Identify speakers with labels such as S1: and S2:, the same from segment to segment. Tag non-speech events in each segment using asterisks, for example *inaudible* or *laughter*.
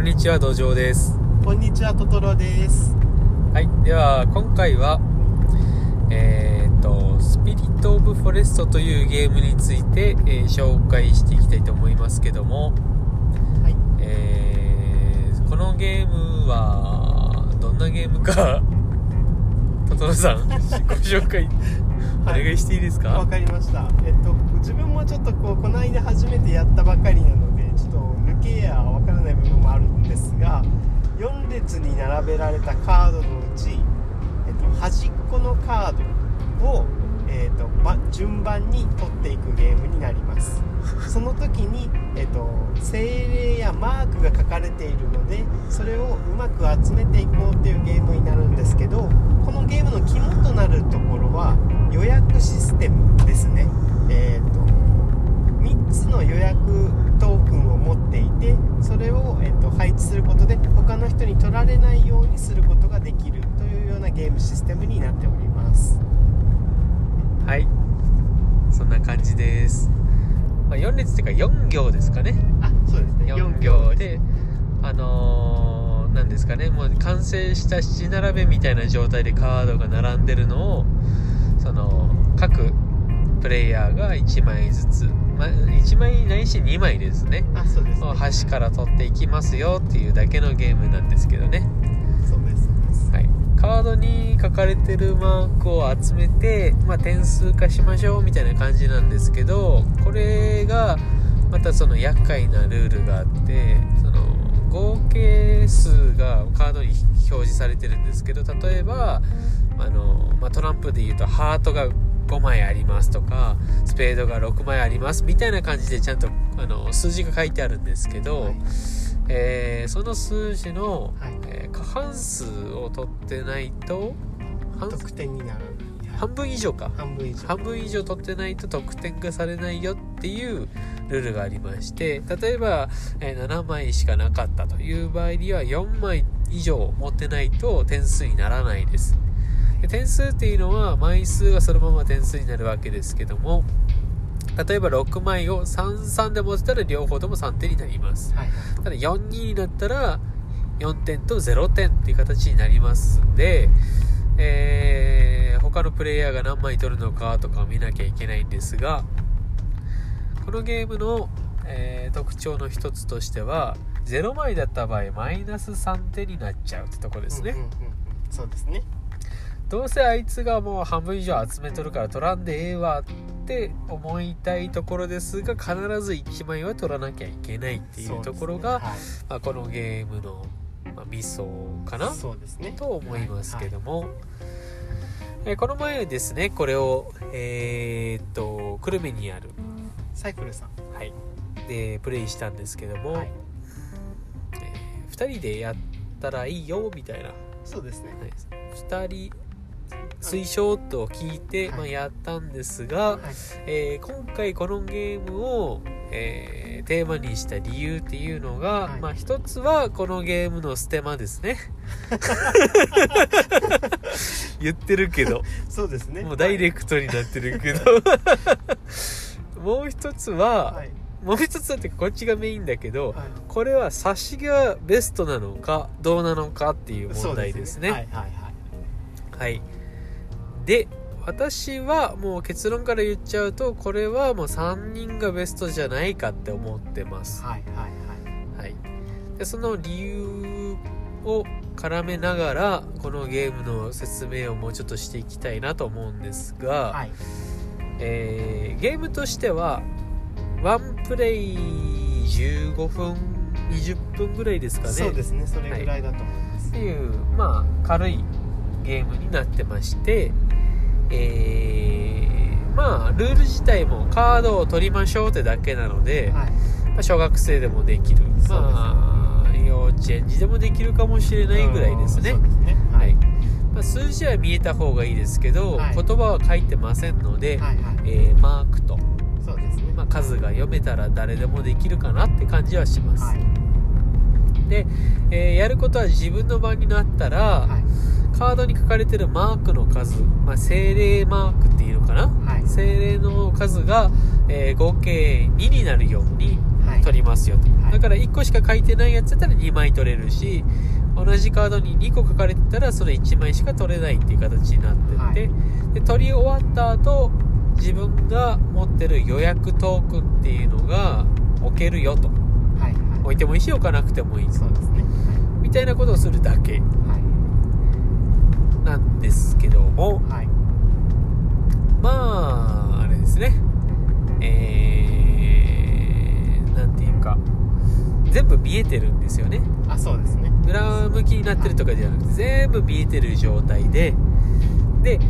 S1: こんにちは土壌です。
S2: こんにちはトトロです。
S1: はいでは今回はえー、っとスピリット・オブ・フォレストというゲームについて、えー紹介していきたいと思いますけども、
S2: はい。
S1: えーこのゲームはどんなゲームか *laughs* トトロさんご紹介お願いしていいですか、
S2: わかりました。えっと自分もちょっとこうこの間初めてやったばかりなのでちょっと抜けやですが4列に並べられたカードのうち、えっと、端っこのカードを、えっと、順番に取っていくゲームになります。その時に、えっと、精霊やマークが書かれているのでそれをうまく集めていこうっていうゲームになるんですけどこのゲームの肝となるところは予約システムですね。えっとつの予約トークンを持っていてそれを、えっと配置することで他の人に取られないようにすることができるというようなゲームシステムになっております。
S1: はい。そんな感じです、まあ、4列っていうか4行ですかね。
S2: あそうですね。
S1: 4行であのー、なんですかね。もう完成した七並べみたいな状態でカードが並んでるのをその各プレイヤーが1枚ずつ、まあ、1枚ないし2枚ですね。
S2: あそうです、ね、
S1: を端から取っていきますよっていうだけのゲームなんですけどね。
S2: そうですそうです。
S1: はい、カードに書かれてるマークを集めて、まあ、点数化しましょうみたいな感じなんですけどこれがまたその厄介なルールがあってその合計数がカードに表示されてるんですけど例えばあの、まあ、トランプで言うとハートが5枚ありますとかスペードが6枚ありますみたいな感じでちゃんとあの数字が書いてあるんですけど、
S2: はい。
S1: えーその数字の、
S2: はい。
S1: えー過半数を取ってないと半
S2: 得点にならない。
S1: 半分以上か。
S2: 半分以上。
S1: 半分以上取ってないと得点がされないよっていうルールがありまして例えば、えー7枚しかなかったという場合には4枚以上持ってないと点数にならないですで点数っていうのは枚数がそのまま点数になるわけですけども例えば6枚を33で持ってたら両方とも3点になります。
S2: はい
S1: ただ42になったら4点と0点っていう形になりますんで、えー他のプレイヤーが何枚取るのかとかを見なきゃいけないんですがこのゲームの、えー特徴の一つとしては0枚だった場合マイナス3点になっちゃうってとこですね、
S2: うんうんうんうん。そうですね
S1: どうせあいつがもう半分以上集めとるから取らんでええわって思いたいところですが必ず1枚は取らなきゃいけないっていうところが、
S2: そうですね
S1: まあ、このゲームの、まあ、ミソか
S2: はい
S1: な？
S2: そうですね。
S1: と思いますけども、えーこの前ですねこれをえーっと久留米にある、
S2: サイクルさん。
S1: はい、でプレイしたんですけども、
S2: はい。
S1: え2人でやったらいいよみたいな、は
S2: そうですね。
S1: い、2人推奨と聞いて、
S2: はい。
S1: まあ、やったんですが、
S2: はい。
S1: えー今回このゲームを、えーテーマにした理由っていうのが、
S2: はい。
S1: まあ一つはこのゲームのステマですね。*laughs* 言ってるけど。
S2: そうですね。
S1: もうダイレクトになってるけど。*laughs* もう一つは、
S2: はい。
S1: もう一つだってこっちがメインだけど、
S2: はい。
S1: これは差しがベストなのかどうなのかっていう問題ですね。
S2: はいはいはい。
S1: はい。で、私はもう結論から言っちゃうと、これはもう3人がベストじゃないかって思ってます。
S2: はいはい
S1: はい。で、その理由を絡めながら、このゲームの説明をもうちょっとしていきたいなと思うんですが、
S2: はいはい
S1: えーゲームとしては、ワンプレイ15分、20分ぐらいですかね。
S2: そうですねそれぐらいだと思います
S1: っていうまあ軽いゲームになってましてえーまあルール自体もカードを取りましょうってだけなので、
S2: はい。
S1: まあ小学生でもできる。
S2: す
S1: まあ幼稚園児でもできるかもしれないぐらいですね。
S2: ね。
S1: は
S2: はい。い
S1: まあ、数字は見えた方がいいですけど、
S2: はい。
S1: 言葉は書いてませんので、
S2: はいはい。
S1: えーマークと、
S2: そうですね。
S1: まあ、数が読めたら誰でもできるかなって感じはします、
S2: はい。
S1: で、えーやることは自分の番になったら、
S2: はい
S1: カードに書かれてるマークの数、まあ、精霊マークっていうのかな？
S2: はい。
S1: 精霊の数が、えー合計2になるように、
S2: はい。
S1: 取りますよと、
S2: はい。
S1: だから1個しか書いてないやつだったら2枚取れるし同じカードに2個書かれてたらそれ1枚しか取れないっていう形になってて、
S2: はい。
S1: で取り終わった後自分が持ってる予約トークンっていうのが置けるよと。
S2: はい。は
S1: 置いてもいいし置かなくてもいい
S2: いそうですね。
S1: みたいなことをするだけ。
S2: はい
S1: なんですけども
S2: はい。
S1: まああれですね。えー、なんていうか全部見えてるんですよね。
S2: あそうですね。
S1: 裏向きになってるとかじゃなくて全部見えてる状態でで、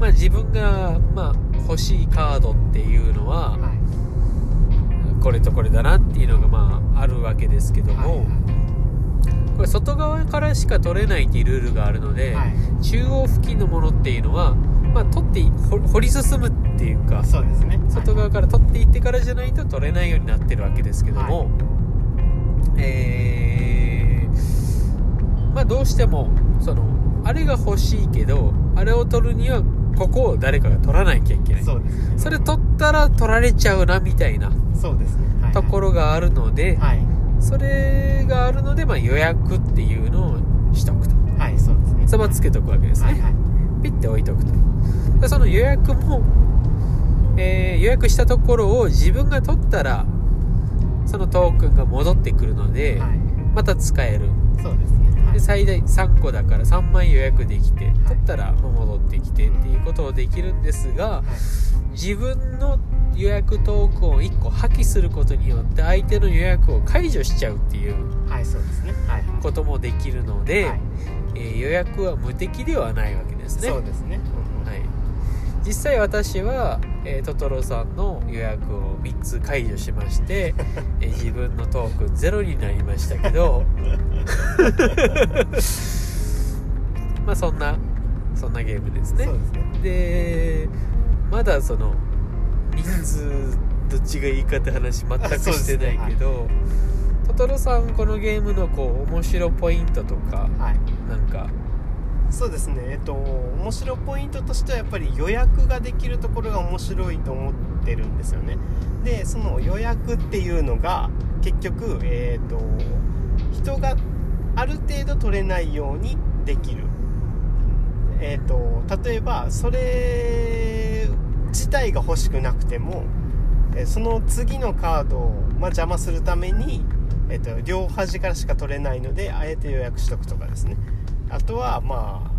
S1: まあ、自分が、まあ、欲しいカードっていうのは
S2: はい。
S1: これとこれだなっていうのが、まあ、あるわけですけど
S2: はい
S1: も、これ外側からしか取れないっていうルールがあるので、
S2: はい。
S1: 中央付近のものっていうのは、まあ、取ってい掘掘り進むっていうか
S2: そうですね。
S1: 外側から取っていってからじゃないと取れないようになってるわけですけども、えーまあどうしてもそのあれが欲しいけどあれを取るにはここを誰かが取らなきゃいけない。
S2: そね。
S1: それ取ったら取られちゃうなみたいな
S2: そうですね。はい。
S1: ところがあるので、
S2: はい
S1: それがあるので、まあ、予約っていうのをしとくと。
S2: はいそうですね。
S1: そばつけとくわけですね、
S2: はいはい。
S1: ピッて置いとくと。でその予約も、えー予約したところを自分が取ったらそのトークンが戻ってくるので、
S2: はい。
S1: また使える。
S2: そうですね。はい。
S1: で最大3個だから3枚予約できて取ったら戻ってきてっていうことをできるんですが
S2: はい。
S1: 自分の予約トークンを1個破棄することによって相手の予約を解除しちゃうっていうこともできるので、
S2: はい。
S1: えー予約は無敵ではないわけですね。
S2: そうですね。
S1: はい、実際私は、えートトロさんの予約を3つ解除しまして、*laughs* えー自分のトークンゼロになりましたけど。*laughs* まあそんなそんなゲームですね。
S2: ですね。
S1: でまだその人数どっちがいいかって話全くしてないけど、トトロさんこのゲームのこう面白ポイントとか
S2: はい。
S1: なんか？
S2: そうですね。えっと面白ポイントとしてはやっぱり予約ができるところが面白いと思ってるんですよね。でその予約っていうのが結局えっと人がある程度取れないようにできる。えっと例えばそれ自体が欲しくなくてもその次のカードを、ま、邪魔するために、えっと両端からしか取れないのであえて予約しとくとかですね。あとはま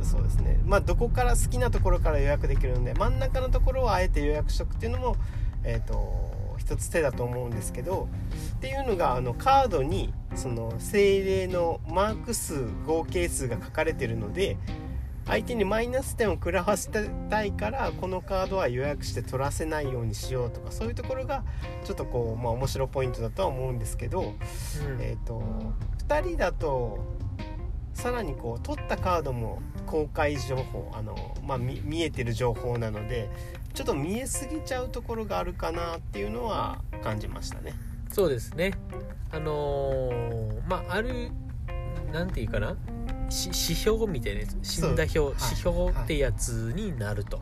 S2: あそうですね。まあどこから好きなところから予約できるので真ん中のところをあえて予約しとくっていうのもえっ、と一つ手だと思うんですけどっていうのがあのカードにその精霊のマーク数合計数が書かれてるので相手にマイナス点を食らわせたいからこのカードは予約して取らせないようにしようとかそういうところがちょっとこう、まあ、面白ポイントだとは思うんですけど、
S1: うん。
S2: えー、と2人だとさらにこう取ったカードも公開情報あの、まあ、見見えてる情報なのでちょっと見えすぎちゃうところがあるかなっていうのは感じましたね。
S1: そうですね。あのーまああるなんていうかな？し指標みたいなやつ死んだ表、
S2: はい。
S1: 指標ってやつになると、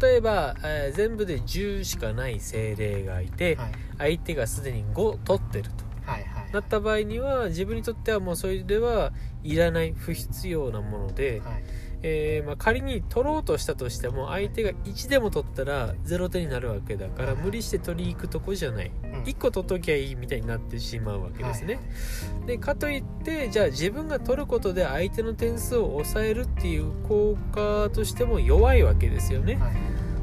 S1: 例えば、えー全部で10しかない精霊がいて、
S2: はい。
S1: 相手がすでに5取ってると。
S2: はいはい。
S1: なった場合には自分にとってはもうそれではいらない不必要なもので、
S2: はい
S1: えーまあ、仮に取ろうとしたとしても相手が1でも取ったら0点になるわけだから
S2: はい
S1: 無理して取り行くとこじゃない。
S2: うん。
S1: 1個取っときゃいいみたいになってしまうわけですね、
S2: はい。
S1: でかといってじゃあ自分が取ることで相手の点数を抑えるっていう効果としても弱いわけですよね、
S2: はい。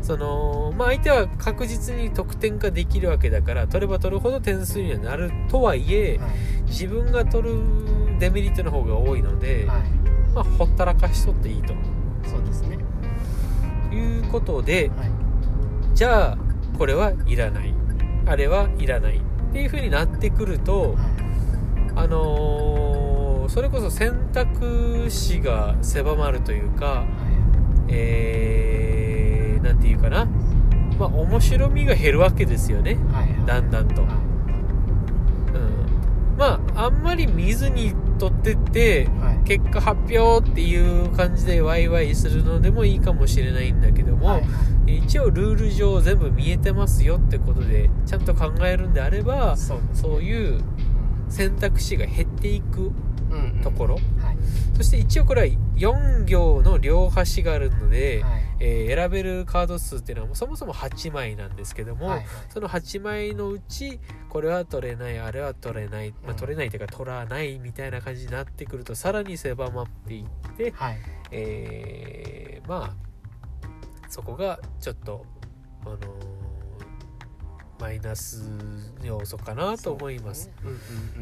S1: そのまあ相手は確実に得点化できるわけだから取れば取るほど点数にはなるとはいえ
S2: はい。
S1: 自分が取るデメリットの方が多いので、
S2: はい
S1: まあ、ほったらかしとっていいと。
S2: そうですね。
S1: いうことで
S2: はい。
S1: じゃあこれはいらない。あれはいらないっていう風になってくるとあのーそれこそ選択肢が狭まるというかえー、なんていうかな。まあ面白みが減るわけですよね。
S2: はい。はい
S1: だんだんと、
S2: は
S1: うん、まああんまり見ずに取ってって
S2: いはい
S1: 結果発表っていう感じでワイワイするのでもいいかもしれないんだけども、
S2: はい
S1: えー一応ルール上全部見えてますよってことでちゃんと考えるんであれば
S2: そう
S1: いう選択肢が減っていく
S2: うんうん。
S1: ところ。
S2: はい
S1: そして一応これは4行の両端があるので、
S2: はい。
S1: えー選べるカード数っていうのはそもそも8枚なんですけども、
S2: はいはい。
S1: その8枚のうちこれは取れないあれは取れない、まあ、
S2: うん。
S1: 取れないというか取らないみたいな感じになってくるとさらに狭まっていって、
S2: はい。
S1: えーまあそこがちょっとあのーマイナス要素かなと思います。
S2: うんうん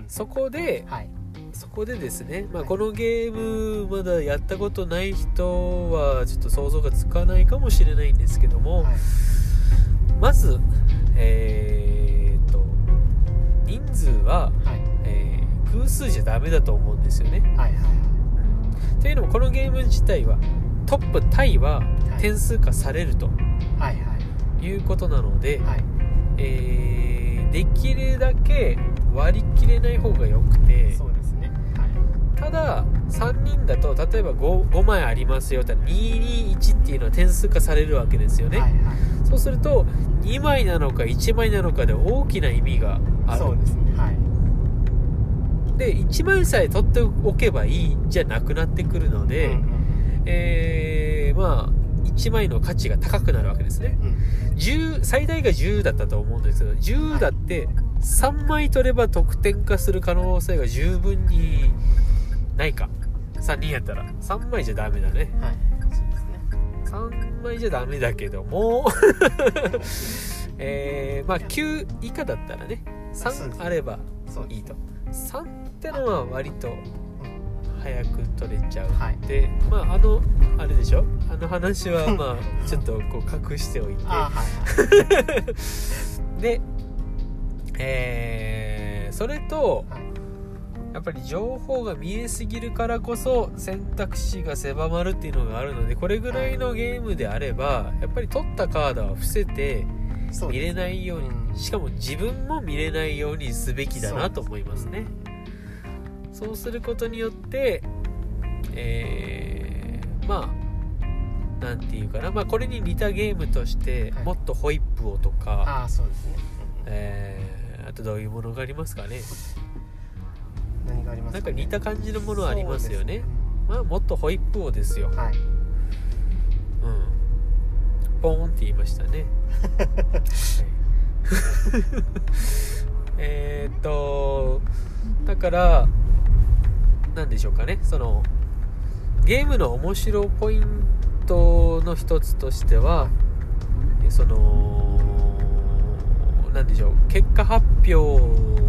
S2: うん。
S1: そこで
S2: はい
S1: そこでですね、まあ、
S2: はい。
S1: このゲームまだやったことない人はちょっと想像がつかないかもしれないんですけども、
S2: はい。
S1: まずえー、と人数は、
S2: はい。
S1: えー偶数じゃダメだと思うんですよね。
S2: はいはい
S1: というのもこのゲーム自体はトップタイは
S2: はい。
S1: 点数化されると
S2: はいはい。
S1: いうことなので、
S2: はい。
S1: えーできるだけ割り切れない方がよくて
S2: そうですねはい
S1: ただ3人だと例えば 5, 5枚ありますよって221っていうのは点数化されるわけですよね、
S2: はいはい。
S1: そうすると2枚なのか1枚なのかで大きな意味がある。
S2: そうですね。はい。
S1: で1枚さえ取っておけばいいじゃなくなってくるので、
S2: うん
S1: えーまあ1枚の価値が高くなるわけですね。
S2: うんうん。
S1: 10最大が10だったと思うんですけど10だって3枚取れば得点化する可能性が十分にないか。3人やったら。3枚じゃダメだね。
S2: はい。そうですね。
S1: 3枚じゃダメだけども。*laughs* えー、まあ9以下だったらね。
S2: そうです
S1: 3あればいいと。3ってのは割と早く取れちゃう。
S2: はい。
S1: でまああのあれでしょ？あの話は *laughs* まあちょっとこう隠しておいて。
S2: あはいはい。*laughs*
S1: でえーそれと
S2: はい
S1: やっぱり情報が見えすぎるからこそ選択肢が狭まるっていうのがあるのでこれぐらいのゲームであればやっぱり取ったカードは伏せて見れないように
S2: うん。
S1: しかも自分も見れないようにすべきだなと思いますね。そうすることによってえーまあなんていうかな。まあこれに似たゲームとして
S2: はい。
S1: もっとホイップをとか、
S2: ああそうですね。
S1: えーあとどういうものがありますかね
S2: 何があります
S1: なんか似た感じのものありますよね。
S2: そうです
S1: まあもっとホイップをですよ。
S2: うんはい。
S1: うん。ポーンって言いましたね。はい。えーっとだからなんでしょうかね。そのゲームの面白ポイントの一つとしてはえそのなんでしょう。結果発表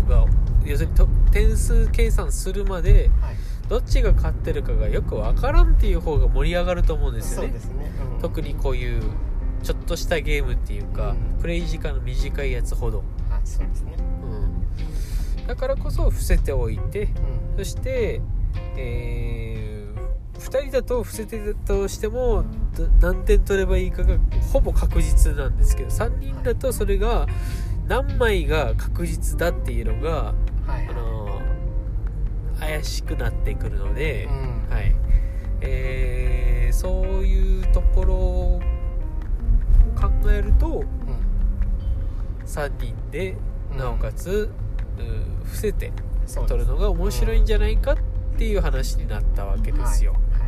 S1: が要するにと点数計算するまで
S2: はい。
S1: どっちが勝ってるかがよくわからんっていう方が盛り上がると思うんですよね。
S2: ね。うん。
S1: 特にこういうちょっとしたゲームっていうか、
S2: うん。
S1: プレイ時間の短いやつほど、
S2: はいそうですね。
S1: うん、だからこそ伏せておいて
S2: うん。
S1: そして、え2人だと伏せてたとしてもど何点取ればいいかがほぼ確実なんですけど3人だとそれが何枚が確実だっていうのが、
S2: はい
S1: あの怪しくなってくるので、
S2: うん。
S1: はい。えーそういうところを考えると
S2: うん
S1: 3人で
S2: うん。
S1: なおかつ、うん伏せて
S2: そうです。
S1: 取るのが面白いんじゃないかっていう話になったわけですよ、
S2: はいは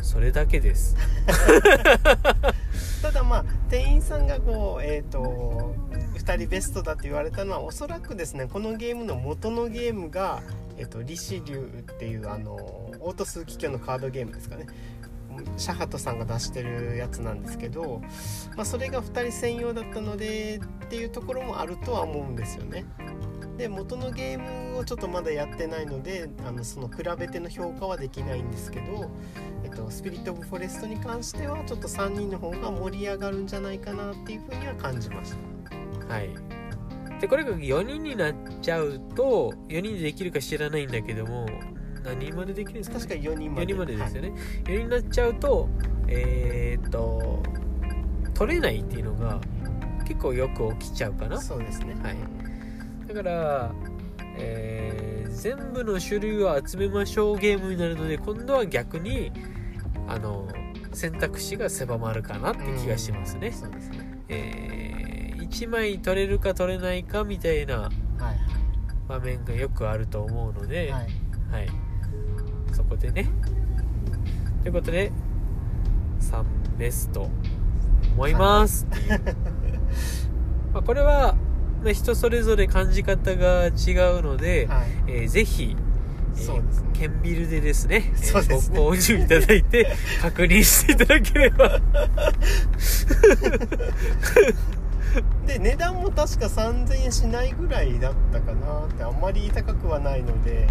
S2: い。
S1: それだけです。*laughs*
S2: ただまあ店員さんがこうえっ、と2人ベストだって言われたのはおそらくですねこのゲームの元のゲームが、えっとリシリュウっていうあのオート数奇境のカードゲームですかねシャハトさんが出してるやつなんですけど、まあ、それが2人専用だったのでっていうところもあるとは思うんですよね。で元のゲームをちょっとまだやってないのであのその比べての評価はできないんですけど、えっと、スピリット・オブ・フォレストに関してはちょっと3人の方が盛り上がるんじゃないかなっていうふうには感じました。
S1: はいでこれが4人になっちゃうと4人でできるか知らないんだけども何人までできるんですか、ね、
S2: 確か4人まで。
S1: 4人までですよ
S2: ね、
S1: ね、4人になっちゃうとえーっと取れないっていうのが結構よく起きちゃうかな。
S2: そうですね。
S1: はい。だから、えー全部の種類を集めましょうゲームになるので今度は逆にあの選択肢が狭まるかなって気がしますね、
S2: そうですね。
S1: えー1枚取れるか取れないかみたいな
S2: はい。
S1: 場面がよくあると思うので、
S2: はい。
S1: はい、そこでね。ということで3ベスト思います。っていうまあこれは、まあ、人それぞれ感じ方が違うので、
S2: はい。
S1: えーぜひ、えー
S2: そうですね。
S1: ケンビルでですねえー
S2: ね。
S1: ご購入いただいて確認していただければ *laughs* *laughs*
S2: で値段も確か3000円しないぐらいだったかなってあんまり高くはないので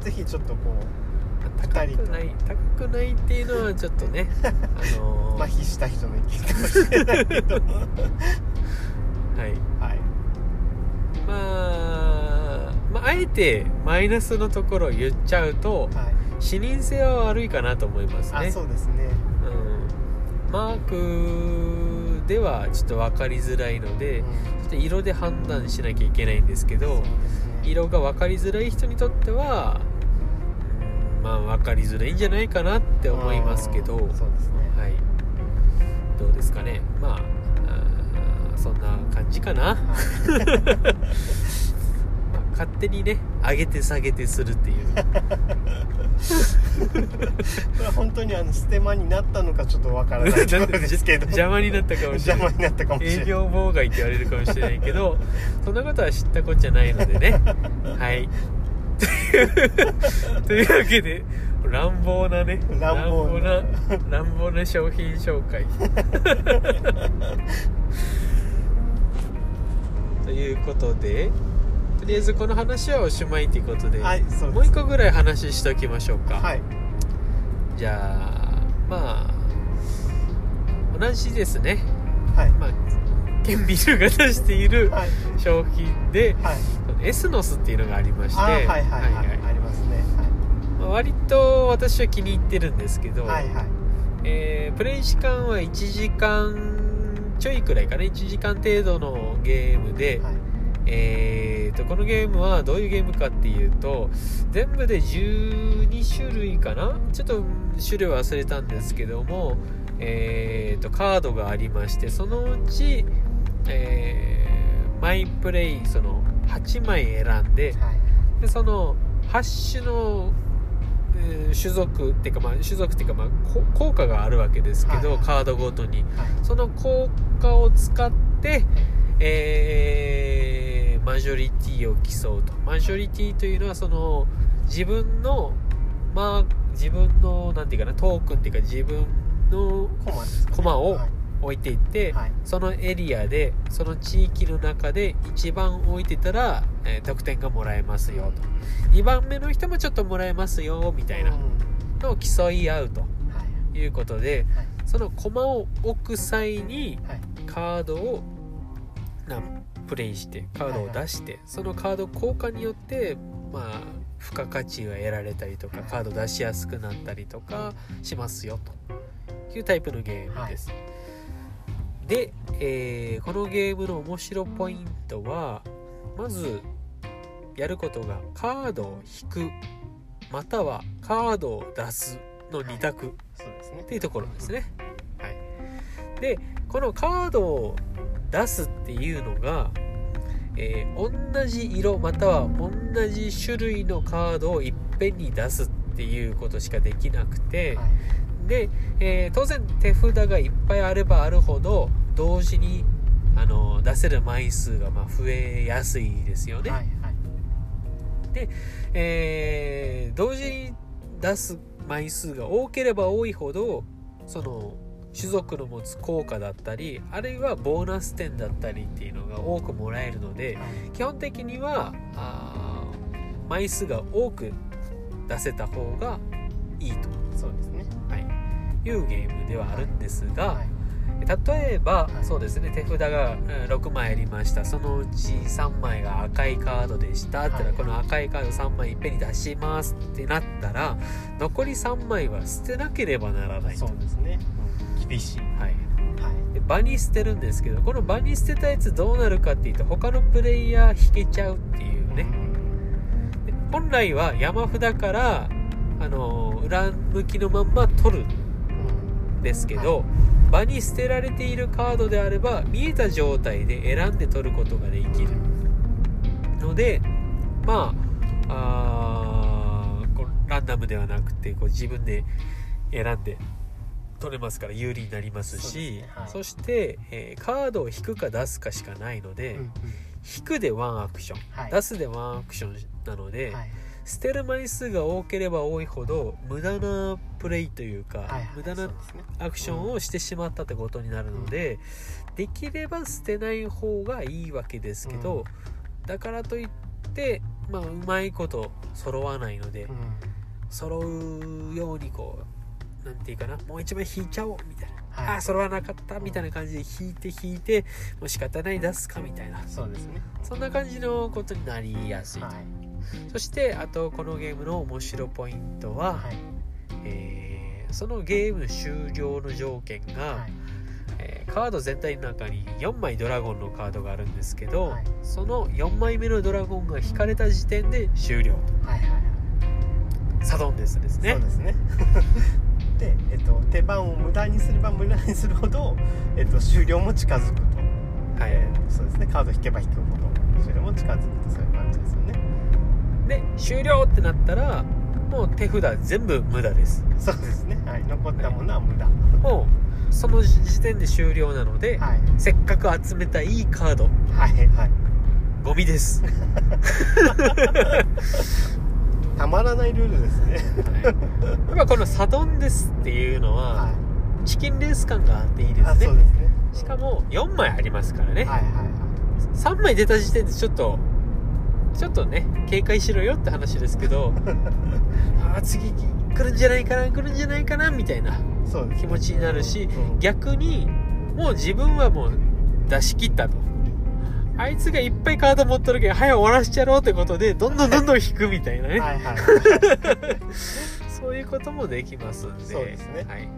S2: ぜひちょっとこ
S1: 高くない高くないっていうのはちょっとね *laughs* あのー
S2: う麻痺した人の意見かもしれないけど。*laughs*
S1: はい。
S2: はい。
S1: まあ、まあ、あえてマイナスのところを言っちゃうと
S2: はい。
S1: 視認性は悪いかなと思いますね。
S2: あそうですね。
S1: うん、マークではちょっと分かりづらいので、
S2: うん。
S1: ちょっと色で判断しなきゃいけないんですけど
S2: ね。
S1: 色が分かりづらい人にとっては、うんまあ分かりづらいんじゃないかなって思いますけど、
S2: うん。そうですね。
S1: はい。どうですかね。まあそんな感じかな、*laughs* まあ勝手にね上げて下げてするっていう *laughs*
S2: これは本当にあのステマになったのかちょっとわからないところですけど。
S1: 邪魔になったかもしれない。
S2: 邪魔になったかもしれない。
S1: 営業妨害って言われるかもしれないけどそんなことは知ったこっちゃないのでね。*laughs* はい。というわけで乱暴なね。
S2: 乱暴な。
S1: 乱暴な乱暴な商品紹介。*laughs* ということでとりあえずこの話はおしまいということで、
S2: はいそうです。
S1: もう一個ぐらい話しておきましょうか、
S2: はい。
S1: じゃあまあ同じですね。
S2: はい。
S1: まあケンビルが出している
S2: はい。
S1: 商品で、
S2: はい。
S1: エスノスっていうのがありまして
S2: あはいはいはい、
S1: はい
S2: ありますね。
S1: まあ割と私は気に入ってるんですけど、
S2: はいはい。はい
S1: えープレイ時間は1時間ちょいくらいかな。1時間程度のゲームで、
S2: はい
S1: えーとこのゲームはどういうゲームかっていうと全部で12種類かな？ちょっと種類忘れたんですけども、えーとカードがありましてそのうち、えーマイプレイその8枚選んで
S2: はい。
S1: でその8種の、えー種族っていうか、まあ、種族っていうか、まあ、こ効果があるわけですけど、
S2: はいはい。
S1: カードごとに。
S2: はい。
S1: その効果を使って、えーマジョリティを競うと。マジョリティというのはその自分のまあ自分のなんていうかなトークンっていうか自分の
S2: コマ
S1: を
S2: はい。
S1: 置いていって、
S2: はい。
S1: そのエリアでその地域の中で一番置いてたら、えー得点がもらえますよと。2番目の人もちょっともらえますよみたいな。
S2: うん
S1: のを競い合うと。
S2: はい。
S1: いうことで
S2: はい。
S1: その駒を置く際に
S2: はい。
S1: カードをなプレイしてカードを出して、そのカード効果によってまあ付加価値が得られたりとか
S2: はい。
S1: カード出しやすくなったりとかしますよと。いうタイプのゲームです、で、えーこのゲームの面白ポイントはまずやることがカードを引くまたはカードを出すの2択
S2: ね。
S1: っていうところですね。はい、でこのカードを出すっていうのが、えー同じ色または同じ種類のカードをいっぺんに出すっていうことしかできなくて、
S2: はい
S1: で、えー当然手札がいっぱいあればあるほど同時にあの出せる枚数がまあ増えやすいですよね。
S2: はいはい
S1: えー同時に出す枚数が多ければ多いほどその種族の持つ効果だったりあるいはボーナス点だったりっていうのが多くもらえるので
S2: はい。
S1: 基本的には枚数が多く出せた方がいいと、
S2: そうですね。
S1: はい、いうゲームではあるんですが、
S2: はい。
S1: 例えば、
S2: はい。
S1: そうですね。手札がうん6枚ありました。そのうち3枚が赤いカードでしたってな、
S2: はい。
S1: この赤いカード3枚いっぺんに出しますってなったら残り3枚は捨てなければならないと。
S2: そうですねうん厳しい
S1: はい、
S2: はい。
S1: で場に捨てるんですけどこの場に捨てたやつどうなるかっていうと他のプレイヤー引けちゃうっていうね、で本来は山札からあの裏向きのまんま取る
S2: うん
S1: ですけど、場に捨てられているカードであれば見えた状態で選んで取ることができる。のでまああランダムではなくてこう自分で選んで取れますから有利になります
S2: そう
S1: し
S2: ですねはい。
S1: そして、えーカードを引くか出すかしかないので、
S2: うんうん。
S1: 引くでワンアクション、
S2: はい。
S1: 出すでワンアクションなので、
S2: はい。
S1: 捨てる枚数が多ければ多いほど無駄なプレイというか、
S2: はいはい
S1: 無駄なアクションをしてしまったってことになるので、できれば捨てない方がいいわけですけど、だからといって、まあ、うまいこと揃わないので、
S2: うん。
S1: 揃うようにこうなんていうかなもう一枚引いちゃおうみたいな。
S2: はい。
S1: ああ揃わなかったみたいな感じで引いて引いてもう仕方ない出すかみたいな。
S2: そうですね。
S1: そんな感じのことになりやすいと、
S2: はい。
S1: そしてあとこのゲームの面白ポイントは、
S2: はい。
S1: えーそのゲーム終了の条件が、
S2: はい。
S1: えーカード全体の中に4枚ドラゴンのカードがあるんですけど、
S2: はい。
S1: その4枚目のドラゴンが引かれた時点で終了
S2: はいはい
S1: サドンデスですね。
S2: そうですね。で、*laughs* えっと、手番を無駄にすれば無駄にするほど、えっと、終了も近づくと、
S1: はい、
S2: えーそうですね。カード引けば引くほど。終了も近づくとそういう感じですよね。
S1: で終了ってなったらもう手札全部無駄です。
S2: そうですね。はい。残ったものは無駄。
S1: もうその時点で終了なので、
S2: はい。
S1: せっかく集めたいいカード。
S2: はい。はい。
S1: ゴミです、*laughs*
S2: たまらないルールですね。
S1: はい、やっぱこのサドンデスっていうのは、
S2: は
S1: チキンレース感があっていいで
S2: いあ
S1: すね。
S2: そうですね。
S1: しかも4枚ありますからね、
S2: はいはい
S1: 3枚出た時点でちょっとちょっとね警戒しろよって話ですけど *laughs* あー次来るんじゃないかな来るんじゃないかなみたいな気持ちになるし
S2: うん。
S1: 逆にもう自分はもう出し切ったとあいつがいっぱいカード持っとるけど早く終わらしちゃろうってことでどんどんどんどん引くみたいなね、
S2: はいはい。*laughs*
S1: そういうこともできますんで。
S2: そうですね。
S1: はい、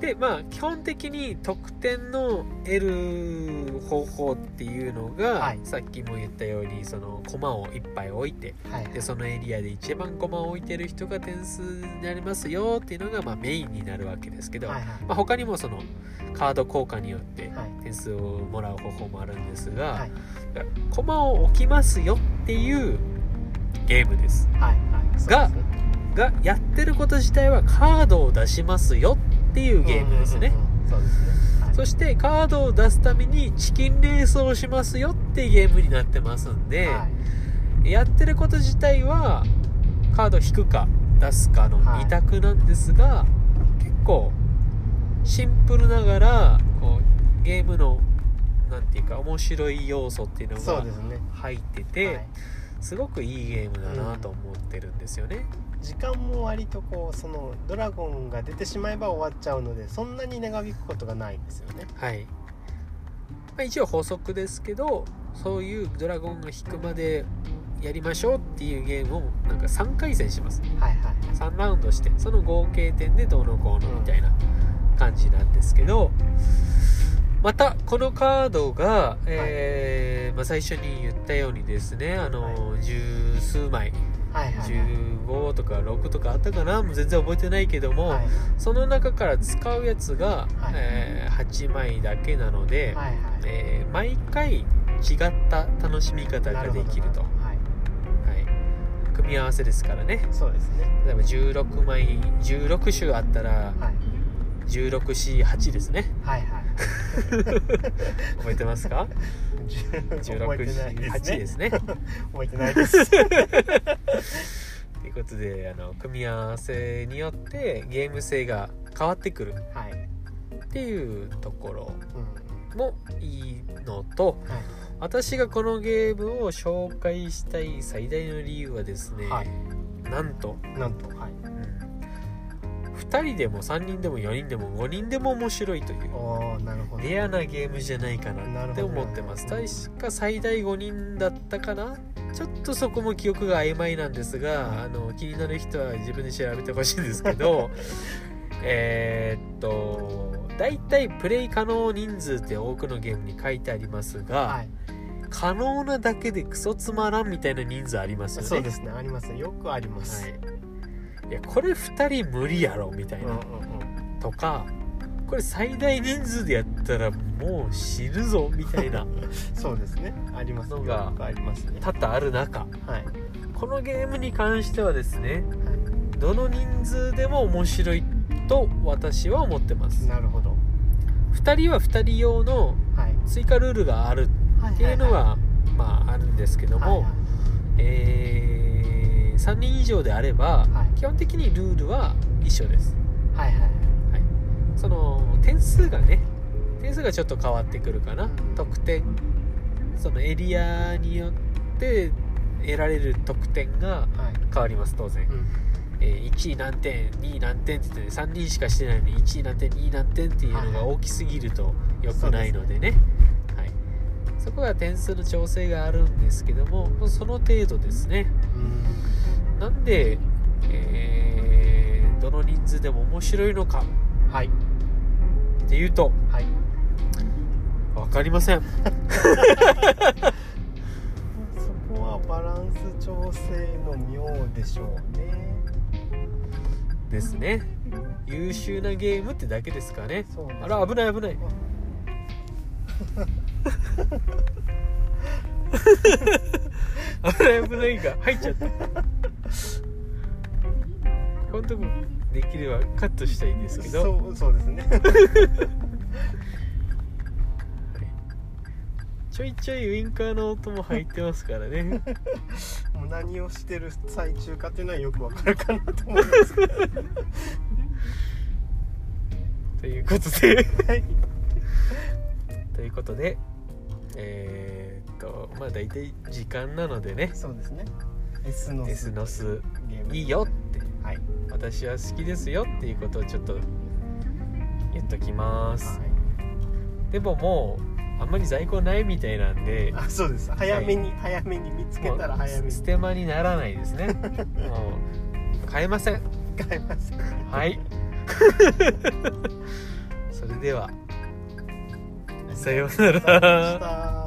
S1: でまあ基本的に得点の得る方法っていうのが、
S2: はい。
S1: さっきも言ったようにその駒をいっぱい置いて
S2: はい。
S1: でそのエリアで一番駒を置いてる人が点数になりますよっていうのが、まあ、メインになるわけですけど、
S2: はいはい。
S1: まあ、他にもそのカード効果によって
S2: はい。
S1: 点数をもらう方法もあるんですが、
S2: はい。
S1: 駒を置きますよっていうゲームです。
S2: はい。はい。そうです。ね
S1: がやってること自体はカードを出しますよっていうゲームですね、
S2: うんうんうんそ
S1: してカードを出すためにチキンレースをしますよっていうゲームになってますんで、
S2: はい。
S1: やってること自体はカード引くか出すかの
S2: はい。
S1: 2択なんですが、結構シンプルながらこうゲームのなんていうか面白い要素っていうのが入ってて、
S2: はい。
S1: すごくいいゲームだなと思ってるんですよね。
S2: 時間も割とこうそのドラゴンが出てしまえば終わっちゃうのでそんなに長引くことがないんですよね。
S1: はい、まあ、一応法則ですけどそういうドラゴンが引くまでやりましょうっていうゲームをなんか3回戦します。
S2: はいはい。
S1: 3ラウンドしてその合計点でどうのこうのみたいな感じなんですけどまたこのカードが、えーまあ、最初に言ったようにですねあの、
S2: はい。
S1: 十数枚
S2: はいはい
S1: 15とか6とかあったかな？もう全然覚えてないけども、
S2: はい
S1: その中から使うやつが、
S2: はい。
S1: えー8枚だけなので、
S2: はいはい。
S1: えー毎回違った楽しみ方ができると。組み合わせですからね。
S2: そうですね。
S1: 例えば16枚16種あったら
S2: はい。
S1: 1648ですね。
S2: はいはい。*laughs*
S1: 覚えてますか？
S2: 覚えてないです
S1: 1648
S2: ね
S1: です。ね
S2: 覚えてないです *laughs* *laughs*
S1: ということであの組み合わせによってゲーム性が変わってくる。
S2: はい。
S1: っていうところ
S2: うん。
S1: もいいのと
S2: はい。
S1: 私がこのゲームを紹介したい最大の理由はですね、
S2: はい。
S1: なんと、
S2: なんとはい。
S1: うん、2人でも3人でも4人でも5人でも面白いというレアなゲームじゃないかなって思ってます。確か最大5人だったかなちょっとそこも記憶が曖昧なんですがあの気になる人は自分で調べてほしいんですけど *laughs* えーっと大体プレイ可能人数って多くのゲームに書いてありますが、
S2: はい。
S1: 可能なだけでクソつまらんみたいな人数ありますよね。
S2: そうですね。ありますよくあります。
S1: はい、いやこれ2人無理やろみたいな、
S2: うんうんうん。
S1: とかこれ最大人数でやったらもう死ぬぞみたいな *laughs*
S2: そうですね。あります
S1: のが
S2: よくありますね。
S1: 多々ある中。
S2: はい。
S1: このゲームに関してはですねどの人数でも面白いと私は思ってます。
S2: なるほど。
S1: 2人は2人用の
S2: はい。
S1: 追加ルールがあるっていうのはまああるんですけども、
S2: はいはい。
S1: えー3人以上であれば、
S2: はい。
S1: 基本的にルールは一緒です、
S2: はいはい
S1: はい、その点数がね点数がちょっと変わってくるかな、
S2: うん。
S1: 得点。そのエリアによって得られる得点が
S2: はい。
S1: 変わります当然、
S2: うん。
S1: えー1位何点2位何点って言って3人しかしてないのに1位何点2位何点っていうのが大きすぎると良くないのでね。はい、そこが点数の調整があるんですけどもその程度ですね。
S2: うん。
S1: なんで、えーどの人数でも面白いのか。
S2: はい
S1: っていうと
S2: はい。
S1: 分かりません。
S2: そこはバランス調整の妙でしょうね。
S1: ですね。優秀なゲームってだけですかね。
S2: そうです
S1: あら危ない危ない。*laughs* 危ない危ないが入っちゃった。このとこできればカットしたいんですけど。
S2: そうそうですね。*laughs*
S1: ちょいちょいウインカーの音も入ってますからね。*laughs*
S2: もう何をしてる最中かっていうのはよくわかるかなと思いますけど。
S1: ということで。
S2: はい。*laughs*
S1: ということでえーっとまあ大体時間なのでね。
S2: そうですね。デスノス。
S1: デスノス。
S2: ゲーム。
S1: いいよ。って
S2: はい。
S1: 私は好きですよっていうことをちょっと言っときます。
S2: は
S1: でももうあんまり在庫ないみたいなんで
S2: いあそうです。早めに、早めに見つけたら早めに。
S1: 捨て間にならないですね。*laughs* もう買えません。
S2: 買います
S1: はい。*laughs* それでは。
S2: さようなら